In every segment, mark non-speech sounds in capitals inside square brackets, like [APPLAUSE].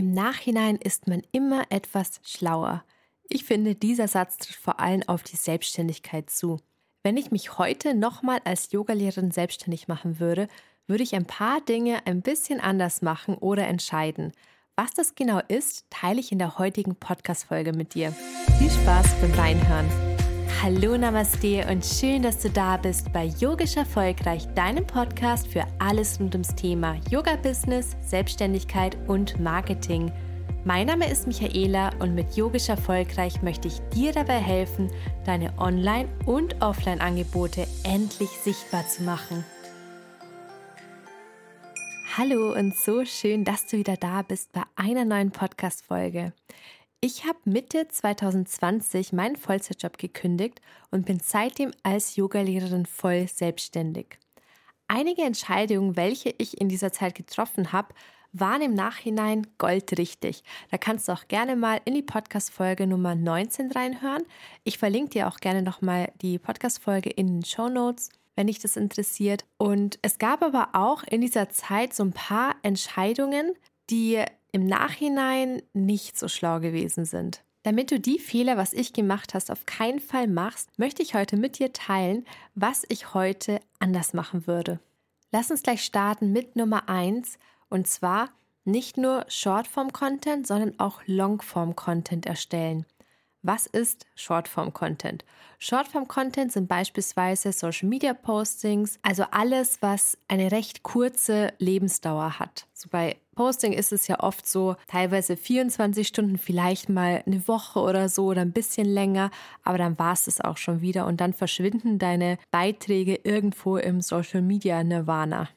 Im Nachhinein ist man immer etwas schlauer. Ich finde, dieser Satz trifft vor allem auf die Selbstständigkeit zu. Wenn ich mich heute nochmal als Yogalehrerin selbstständig machen würde, würde ich ein paar Dinge ein bisschen anders machen oder entscheiden. Was das genau ist, teile ich in der heutigen Podcast-Folge mit dir. Viel Spaß beim Reinhören. Hallo Namaste und schön, dass du da bist bei Yogisch Erfolgreich, deinem Podcast für alles rund ums Thema Yoga-Business, Selbstständigkeit und Marketing. Mein Name ist Michaela und mit Yogisch Erfolgreich möchte ich dir dabei helfen, deine Online- und Offline-Angebote endlich sichtbar zu machen. Hallo und so schön, dass du wieder da bist bei einer neuen Podcast-Folge. Ich habe Mitte 2020 meinen Vollzeitjob gekündigt und bin seitdem als Yogalehrerin voll selbstständig. Einige Entscheidungen, welche ich in dieser Zeit getroffen habe, waren im Nachhinein goldrichtig. Da kannst du auch gerne mal in die Podcast-Folge Nummer 19 reinhören. Ich verlinke dir auch gerne nochmal die Podcast-Folge in den Show Notes, wenn dich das interessiert. Und es gab aber auch in dieser Zeit so ein paar Entscheidungen, die im Nachhinein nicht so schlau gewesen sind. Damit du die Fehler, was ich gemacht hast, auf keinen Fall machst, möchte ich heute mit dir teilen, was ich heute anders machen würde. Lass uns gleich starten mit Nummer 1 und zwar nicht nur Shortform-Content, sondern auch Longform-Content erstellen. Was ist Shortform-Content? Shortform-Content sind beispielsweise Social-Media-Postings, also alles, was eine recht kurze Lebensdauer hat. So bei Posting ist es ja oft so, teilweise 24 Stunden, vielleicht mal eine Woche oder so oder ein bisschen länger, aber dann war es es auch schon wieder und dann verschwinden deine Beiträge irgendwo im Social-Media-Nirvana.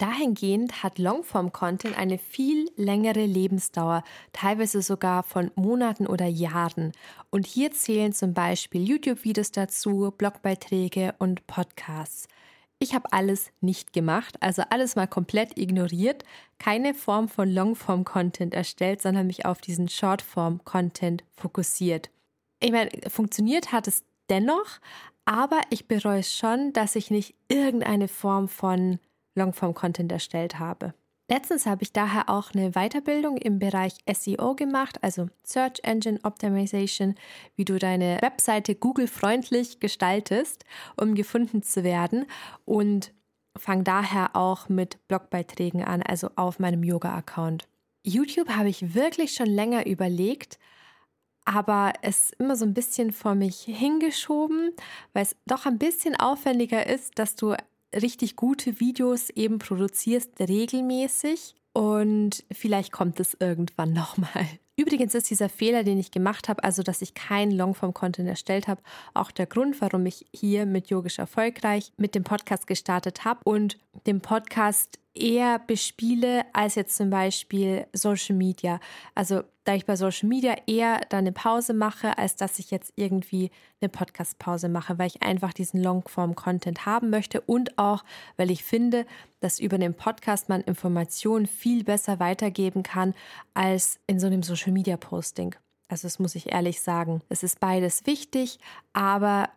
Dahingehend hat Longform-Content eine viel längere Lebensdauer, teilweise sogar von Monaten oder Jahren. Und hier zählen zum Beispiel YouTube-Videos dazu, Blogbeiträge und Podcasts. Ich habe alles nicht gemacht, also alles mal komplett ignoriert, keine Form von Longform-Content erstellt, sondern mich auf diesen Shortform-Content fokussiert. Ich meine, funktioniert hat es dennoch, aber ich bereue schon, dass ich nicht irgendeine Form von Longform-Content erstellt habe. Letztens habe ich daher auch eine Weiterbildung im Bereich SEO gemacht, also Search Engine Optimization, wie du deine Webseite Google-freundlich gestaltest, um gefunden zu werden und fange daher auch mit Blogbeiträgen an, also auf meinem Yoga-Account. YouTube habe ich wirklich schon länger überlegt, aber es immer so ein bisschen vor mich hingeschoben, weil es doch ein bisschen aufwendiger ist, dass du richtig gute Videos eben produzierst regelmäßig und vielleicht kommt es irgendwann [LAUGHS] nochmal. Übrigens ist dieser Fehler, den ich gemacht habe, also dass ich keinen Longform-Content erstellt habe, auch der Grund, warum ich hier mit Yogisch erfolgreich mit dem Podcast gestartet habe und dem Podcast eher bespiele als jetzt zum Beispiel Social Media. Also da ich bei Social Media eher da eine Pause mache, als dass ich jetzt irgendwie eine Podcast-Pause mache, weil ich einfach diesen Longform-Content haben möchte und auch, weil ich finde, dass über den Podcast man Informationen viel besser weitergeben kann als in so einem Social Media-Posting. Also das muss ich ehrlich sagen. Es ist beides wichtig, aber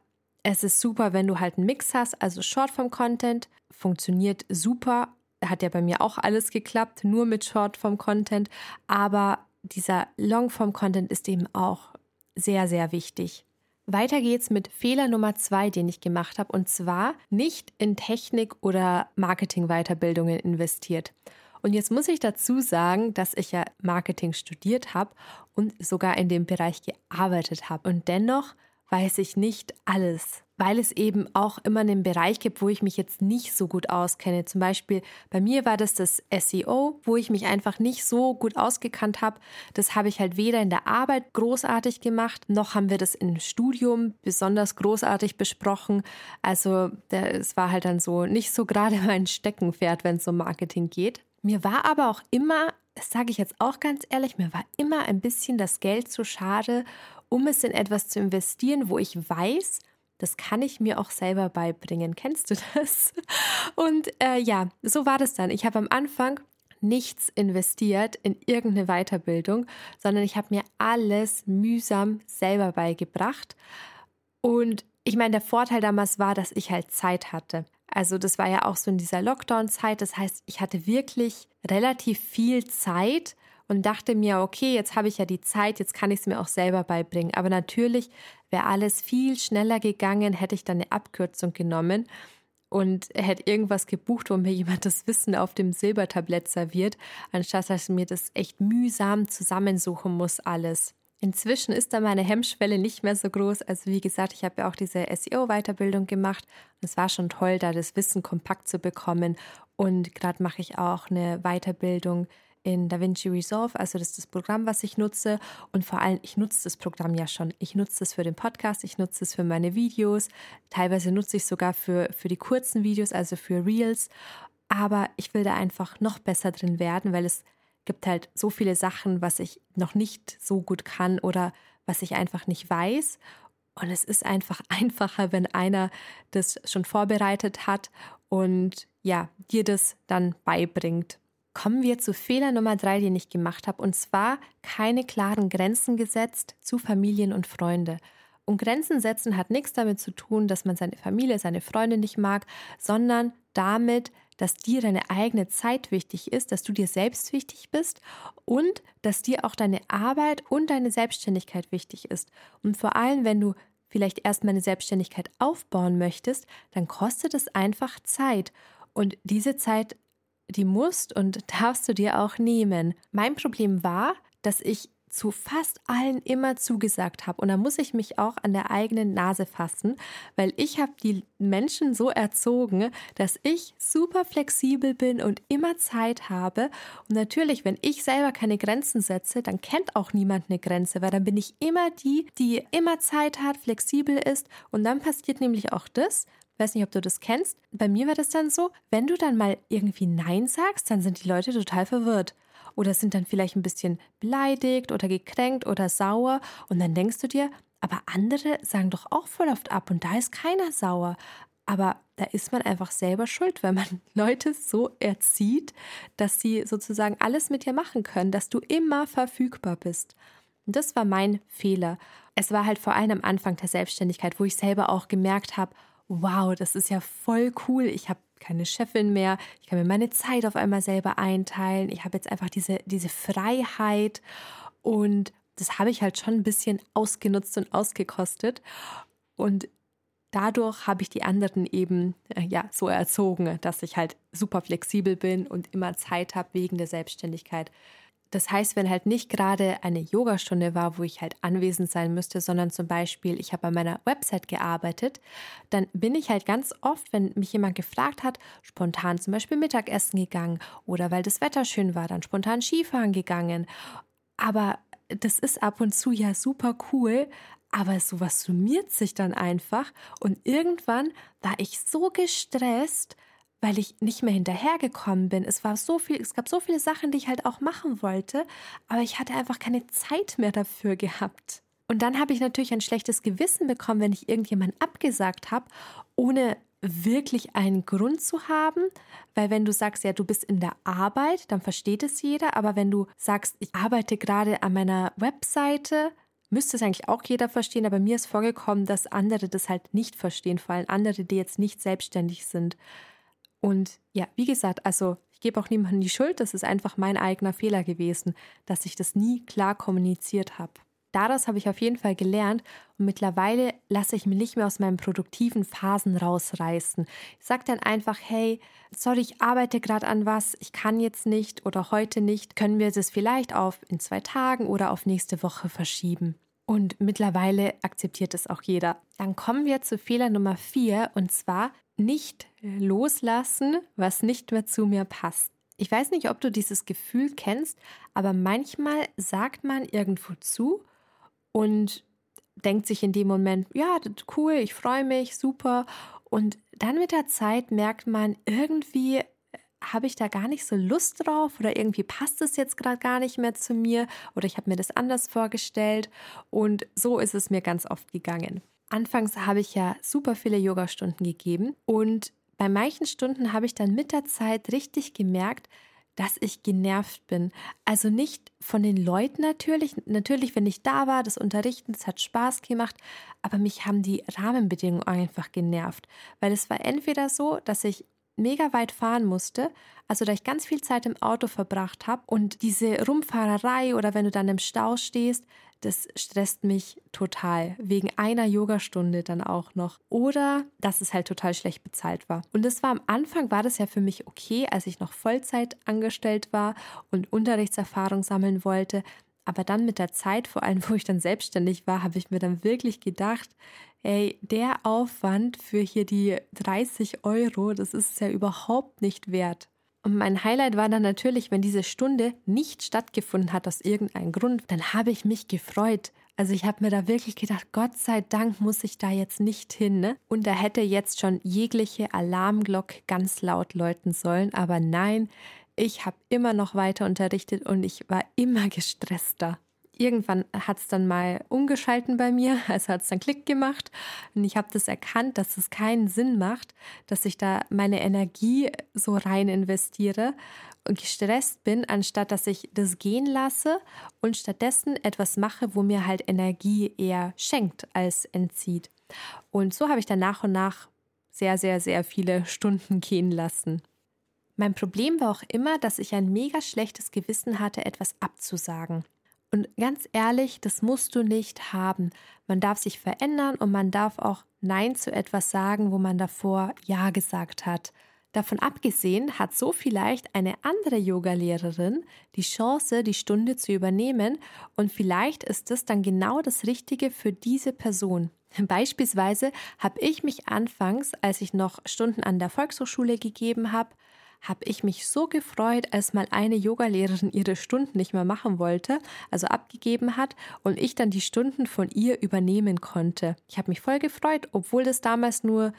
es ist super, wenn du halt einen Mix hast, also Shortform-Content funktioniert super, hat ja bei mir auch alles geklappt, nur mit Shortform-Content. Aber dieser Longform-Content ist eben auch sehr, sehr wichtig. Weiter geht's mit Fehler Nummer zwei, den ich gemacht habe, und zwar nicht in Technik oder Marketing-Weiterbildungen investiert. Und jetzt muss ich dazu sagen, dass ich ja Marketing studiert habe und sogar in dem Bereich gearbeitet habe. Und dennoch weiß ich nicht alles, weil es eben auch immer einen Bereich gibt, wo ich mich jetzt nicht so gut auskenne. Zum Beispiel bei mir war das das SEO, wo ich mich einfach nicht so gut ausgekannt habe. Das habe ich halt weder in der Arbeit großartig gemacht, noch haben wir das im Studium besonders großartig besprochen. Also es war halt dann so nicht so gerade [LAUGHS] mein Steckenpferd, wenn es um Marketing geht. Mir war aber auch immer, das sage ich jetzt auch ganz ehrlich, mir war immer ein bisschen das Geld zu schade, um es in etwas zu investieren, wo ich weiß, das kann ich mir auch selber beibringen. Kennst du das? [LAUGHS] Und äh, ja, so war das dann. Ich habe am Anfang nichts investiert in irgendeine Weiterbildung, sondern ich habe mir alles mühsam selber beigebracht. Und ich meine, der Vorteil damals war, dass ich halt Zeit hatte. Also das war ja auch so in dieser Lockdown-Zeit. Das heißt, ich hatte wirklich relativ viel Zeit und dachte mir, okay, jetzt habe ich ja die Zeit, jetzt kann ich es mir auch selber beibringen. Aber natürlich wäre alles viel schneller gegangen, hätte ich dann eine Abkürzung genommen und hätte irgendwas gebucht, wo mir jemand das Wissen auf dem Silbertablett serviert, anstatt dass ich mir das echt mühsam zusammensuchen muss alles. Inzwischen ist da meine Hemmschwelle nicht mehr so groß. Also wie gesagt, ich habe ja auch diese SEO-Weiterbildung gemacht. Es war schon toll, da das Wissen kompakt zu bekommen. Und gerade mache ich auch eine Weiterbildung in DaVinci Resolve, also das ist das Programm, was ich nutze. Und vor allem, ich nutze das Programm ja schon. Ich nutze es für den Podcast, ich nutze es für meine Videos. Teilweise nutze ich es sogar für, für die kurzen Videos, also für Reels. Aber ich will da einfach noch besser drin werden, weil es gibt halt so viele Sachen, was ich noch nicht so gut kann oder was ich einfach nicht weiß. Und es ist einfach [LAUGHS] einfacher, wenn einer das schon vorbereitet hat und ja, dir das dann beibringt kommen wir zu Fehler Nummer drei, den ich gemacht habe, und zwar keine klaren Grenzen gesetzt zu Familien und Freunde. Und Grenzen setzen hat nichts damit zu tun, dass man seine Familie, seine Freunde nicht mag, sondern damit, dass dir deine eigene Zeit wichtig ist, dass du dir selbst wichtig bist und dass dir auch deine Arbeit und deine Selbstständigkeit wichtig ist. Und vor allem, wenn du vielleicht erstmal eine Selbstständigkeit aufbauen möchtest, dann kostet es einfach Zeit. Und diese Zeit die musst und darfst du dir auch nehmen. Mein Problem war, dass ich zu fast allen immer zugesagt habe. Und da muss ich mich auch an der eigenen Nase fassen, weil ich habe die Menschen so erzogen, dass ich super flexibel bin und immer Zeit habe. Und natürlich, wenn ich selber keine Grenzen setze, dann kennt auch niemand eine Grenze, weil dann bin ich immer die, die immer Zeit hat, flexibel ist. Und dann passiert nämlich auch das, weiß nicht, ob du das kennst. Bei mir war das dann so, wenn du dann mal irgendwie Nein sagst, dann sind die Leute total verwirrt. Oder sind dann vielleicht ein bisschen beleidigt oder gekränkt oder sauer. Und dann denkst du dir, aber andere sagen doch auch voll oft ab und da ist keiner sauer. Aber da ist man einfach selber schuld, weil man [LAUGHS] Leute so erzieht, dass sie sozusagen alles mit dir machen können, dass du immer verfügbar bist. Und das war mein Fehler. Es war halt vor allem am Anfang der Selbstständigkeit, wo ich selber auch gemerkt habe, wow, das ist ja voll cool. Ich habe keine Chefin mehr. Ich kann mir meine Zeit auf einmal selber einteilen. Ich habe jetzt einfach diese, diese Freiheit und das habe ich halt schon ein bisschen ausgenutzt und ausgekostet. Und dadurch habe ich die anderen eben äh, ja so erzogen, dass ich halt super flexibel bin und immer Zeit habe wegen der Selbstständigkeit. Das heißt, wenn halt nicht gerade eine Yogastunde war, wo ich halt anwesend sein müsste, sondern zum Beispiel, ich habe an meiner Website gearbeitet, dann bin ich halt ganz oft, wenn mich jemand gefragt hat, spontan zum Beispiel Mittagessen gegangen oder weil das Wetter schön war, dann spontan Skifahren gegangen. Aber das ist ab und zu ja super cool, aber sowas summiert sich dann einfach und irgendwann war ich so gestresst, weil ich nicht mehr hinterhergekommen bin. Es war so viel, es gab so viele Sachen, die ich halt auch machen wollte, aber ich hatte einfach keine Zeit mehr dafür gehabt. Und dann habe ich natürlich ein schlechtes Gewissen bekommen, wenn ich irgendjemand abgesagt habe, ohne wirklich einen Grund zu haben, weil wenn du sagst, ja, du bist in der Arbeit, dann versteht es jeder, aber wenn du sagst, ich arbeite gerade an meiner Webseite, müsste es eigentlich auch jeder verstehen, aber mir ist vorgekommen, dass andere das halt nicht verstehen, vor allem andere, die jetzt nicht selbstständig sind. Und ja, wie gesagt, also ich gebe auch niemandem die Schuld, das ist einfach mein eigener Fehler gewesen, dass ich das nie klar kommuniziert habe. Daraus habe ich auf jeden Fall gelernt und mittlerweile lasse ich mich nicht mehr aus meinen produktiven Phasen rausreißen. Ich sage dann einfach, hey, sorry, ich arbeite gerade an was, ich kann jetzt nicht oder heute nicht, können wir das vielleicht auf in zwei Tagen oder auf nächste Woche verschieben. Und mittlerweile akzeptiert es auch jeder. Dann kommen wir zu Fehler Nummer vier und zwar nicht loslassen, was nicht mehr zu mir passt. Ich weiß nicht, ob du dieses Gefühl kennst, aber manchmal sagt man irgendwo zu und denkt sich in dem Moment, ja, cool, ich freue mich, super. Und dann mit der Zeit merkt man, irgendwie äh, habe ich da gar nicht so Lust drauf oder irgendwie passt es jetzt gerade gar nicht mehr zu mir oder ich habe mir das anders vorgestellt. Und so ist es mir ganz oft gegangen. Anfangs habe ich ja super viele Yogastunden gegeben und bei manchen Stunden habe ich dann mit der Zeit richtig gemerkt, dass ich genervt bin. Also nicht von den Leuten natürlich. Natürlich, wenn ich da war, das Unterrichten, es hat Spaß gemacht, aber mich haben die Rahmenbedingungen einfach genervt. Weil es war entweder so, dass ich mega weit fahren musste, also da ich ganz viel Zeit im Auto verbracht habe und diese Rumfahrerei oder wenn du dann im Stau stehst, das stresst mich total. Wegen einer Yogastunde dann auch noch. Oder dass es halt total schlecht bezahlt war. Und das war am Anfang, war das ja für mich okay, als ich noch Vollzeit angestellt war und Unterrichtserfahrung sammeln wollte. Aber dann mit der Zeit, vor allem wo ich dann selbstständig war, habe ich mir dann wirklich gedacht, ey, der Aufwand für hier die 30 Euro, das ist ja überhaupt nicht wert. Und mein Highlight war dann natürlich, wenn diese Stunde nicht stattgefunden hat aus irgendeinem Grund, dann habe ich mich gefreut. Also ich habe mir da wirklich gedacht, Gott sei Dank muss ich da jetzt nicht hin. Ne? Und da hätte jetzt schon jegliche Alarmglocke ganz laut läuten sollen. Aber nein, ich habe immer noch weiter unterrichtet und ich war immer gestresster irgendwann hat es dann mal umgeschalten bei mir, [LAUGHS] also hat es dann Klick gemacht und ich habe das erkannt, dass es keinen Sinn macht, dass ich da meine Energie so rein investiere und gestresst bin, anstatt dass ich das gehen lasse und stattdessen etwas mache, wo mir halt Energie eher schenkt als entzieht. Und so habe ich dann nach und nach sehr, sehr, sehr viele Stunden gehen lassen. Mein Problem war auch immer, dass ich ein mega schlechtes Gewissen hatte, etwas abzusagen. Und ganz ehrlich, das musst du nicht haben. Man darf sich verändern und man darf auch Nein zu etwas sagen, wo man davor Ja gesagt hat. Davon abgesehen hat so vielleicht eine andere Yogalehrerin die Chance, die Stunde zu übernehmen und vielleicht ist es dann genau das Richtige für diese Person. Beispielsweise habe ich mich anfangs, als ich noch Stunden an der Volkshochschule gegeben habe, habe ich mich so gefreut, als mal eine Yogalehrerin ihre Stunden nicht mehr machen wollte, also abgegeben hat und ich dann die Stunden von ihr übernehmen konnte. Ich habe mich voll gefreut, obwohl das damals nur,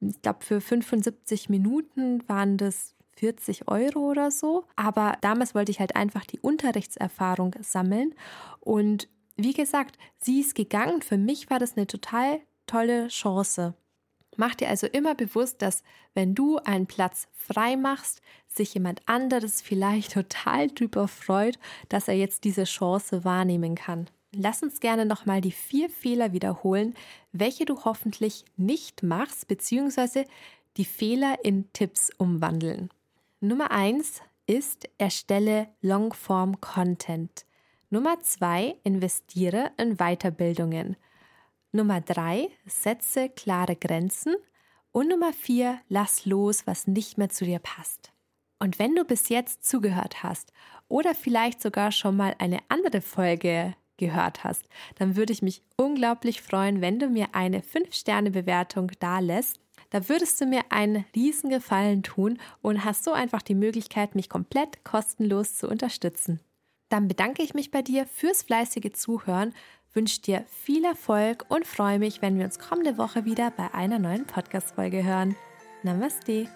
ich glaube, für 75 Minuten waren das 40 Euro oder so. Aber damals wollte ich halt einfach die Unterrichtserfahrung sammeln. Und wie gesagt, sie ist gegangen. Für mich war das eine total tolle Chance. Mach dir also immer bewusst, dass wenn du einen Platz frei machst, sich jemand anderes vielleicht [LAUGHS] total drüber freut, dass er jetzt diese Chance wahrnehmen kann. Lass uns gerne nochmal die vier Fehler wiederholen, welche du hoffentlich nicht machst, beziehungsweise die Fehler in Tipps umwandeln. Nummer eins ist, erstelle Longform Content. Nummer zwei, investiere in Weiterbildungen. Nummer drei, setze klare Grenzen. Und Nummer vier, lass los, was nicht mehr zu dir passt. Und wenn du bis jetzt zugehört hast oder vielleicht sogar schon mal eine andere Folge gehört hast, dann würde ich mich unglaublich freuen, wenn du mir eine 5-Sterne-Bewertung da lässt. Da würdest du mir einen riesen Gefallen tun und hast so einfach die Möglichkeit, mich komplett kostenlos zu unterstützen. Dann bedanke ich mich bei dir fürs fleißige Zuhören wünsche dir viel Erfolg und freue mich, wenn wir uns kommende Woche wieder bei einer neuen Podcast-Folge hören. Namaste!